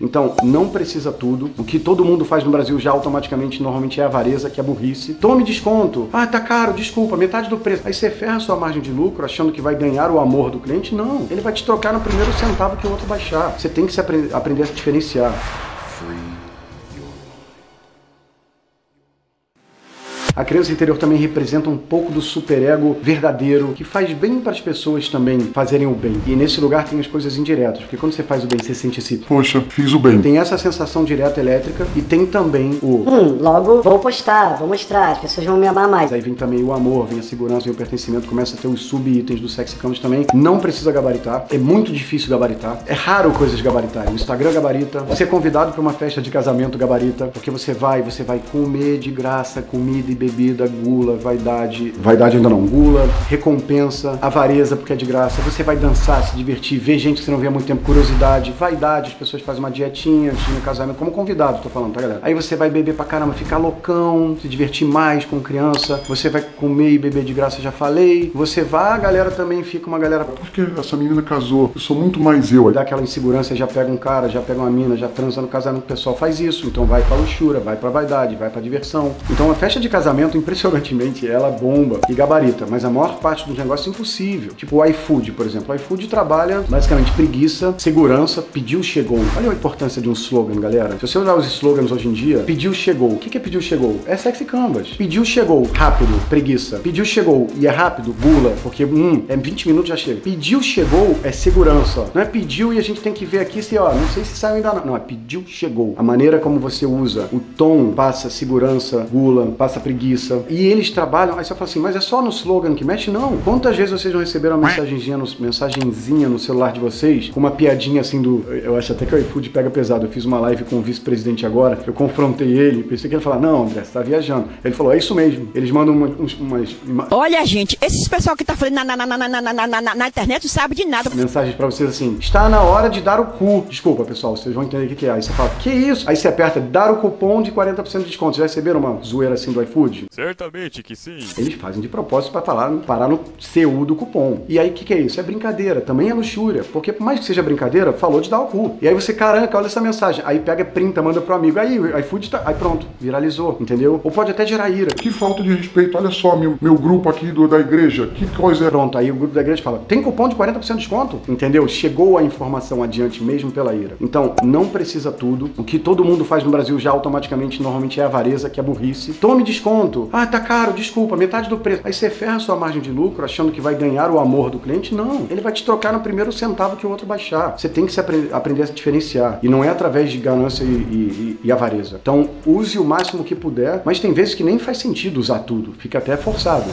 Então, não precisa tudo. O que todo mundo faz no Brasil já automaticamente, normalmente é avareza, que é burrice. Tome desconto. Ah, tá caro, desculpa, metade do preço. Aí você ferra a sua margem de lucro achando que vai ganhar o amor do cliente. Não, ele vai te trocar no primeiro centavo que o outro baixar. Você tem que se aprender, aprender a se diferenciar. A criança interior também representa um pouco do superego verdadeiro, que faz bem para as pessoas também fazerem o bem. E nesse lugar tem as coisas indiretas, porque quando você faz o bem, você sente esse. Poxa, fiz o bem. Tem essa sensação direta elétrica e tem também o. Hum, logo vou postar, vou mostrar, as pessoas vão me amar mais. Aí vem também o amor, vem a segurança, vem o pertencimento, começa a ter os sub-itens do sexy count também. Não precisa gabaritar, é muito difícil gabaritar. É raro coisas gabaritarem. O Instagram gabarita, você é convidado para uma festa de casamento gabarita, porque você vai, você vai comer de graça comida e bebida bebida, gula, vaidade, vaidade ainda não, gula, recompensa, avareza porque é de graça, você vai dançar, se divertir, ver gente que você não vê há muito tempo, curiosidade, vaidade, as pessoas fazem uma dietinha antes de casamento, como convidado, tô falando, tá galera? Aí você vai beber pra caramba, ficar loucão, se divertir mais com criança, você vai comer e beber de graça, já falei, você vai, a galera também fica uma galera... Porque essa menina casou, eu sou muito mais eu. Dá aquela insegurança, já pega um cara, já pega uma mina, já transa no casamento, o pessoal faz isso, então vai pra luxúria, vai pra vaidade, vai pra diversão. Então a festa de casamento casamento, impressionantemente, ela bomba e gabarita, mas a maior parte dos negócios é impossível. Tipo o iFood, por exemplo. O iFood trabalha basicamente preguiça, segurança, pediu, chegou. Olha a importância de um slogan, galera. Se você usar os slogans hoje em dia, pediu, chegou. O que é pediu, chegou? É sexy canvas. Pediu, chegou. Rápido, preguiça. Pediu, chegou. E é rápido, bula, porque, hum, é 20 minutos já chega. Pediu, chegou é segurança. Não é pediu e a gente tem que ver aqui se, ó, não sei se saiu ainda não. Não, é pediu, chegou. A maneira como você usa, o tom passa segurança, gula, passa preguiça preguiça. E eles trabalham, aí você fala assim, mas é só no slogan que mexe? Não. Quantas vezes vocês já receberam uma mensagenzinha no, mensagenzinha no celular de vocês, com uma piadinha assim do. Eu acho até que o iFood pega pesado. Eu fiz uma live com o vice-presidente agora, eu confrontei ele, pensei que ele ia falar, não, André, você tá viajando. Ele falou, é isso mesmo. Eles mandam uma, umas, umas. Olha, gente, esses pessoal que tá falando na, na, na, na, na, na, na internet não sabe de nada. Mensagens pra vocês assim, está na hora de dar o cu. Desculpa, pessoal, vocês vão entender o que é. Aí você fala, que isso? Aí você aperta, dar o cupom de 40% de desconto. Vocês já receberam uma zoeira assim do iFood? Certamente que sim. Eles fazem de propósito para falar, parar no CU do cupom. E aí o que, que é isso? É brincadeira, também é luxúria. Porque por mais que seja brincadeira, falou de dar o cu. E aí você, caramba, olha essa mensagem. Aí pega, printa, manda pro amigo. Aí o iFood tá. Aí pronto, viralizou, entendeu? Ou pode até gerar ira. Que falta de respeito. Olha só, meu, meu grupo aqui do, da igreja. Que coisa é. Pronto, aí o grupo da igreja fala: tem cupom de 40% de desconto? Entendeu? Chegou a informação adiante mesmo pela ira. Então, não precisa tudo. O que todo mundo faz no Brasil já automaticamente, normalmente é avareza, que é burrice. Tome desconto. Ah, tá caro, desculpa, metade do preço. Aí você ferra sua margem de lucro achando que vai ganhar o amor do cliente. Não, ele vai te trocar no primeiro centavo que o outro baixar. Você tem que se apre aprender a se diferenciar. E não é através de ganância e, e, e avareza. Então, use o máximo que puder, mas tem vezes que nem faz sentido usar tudo. Fica até forçado.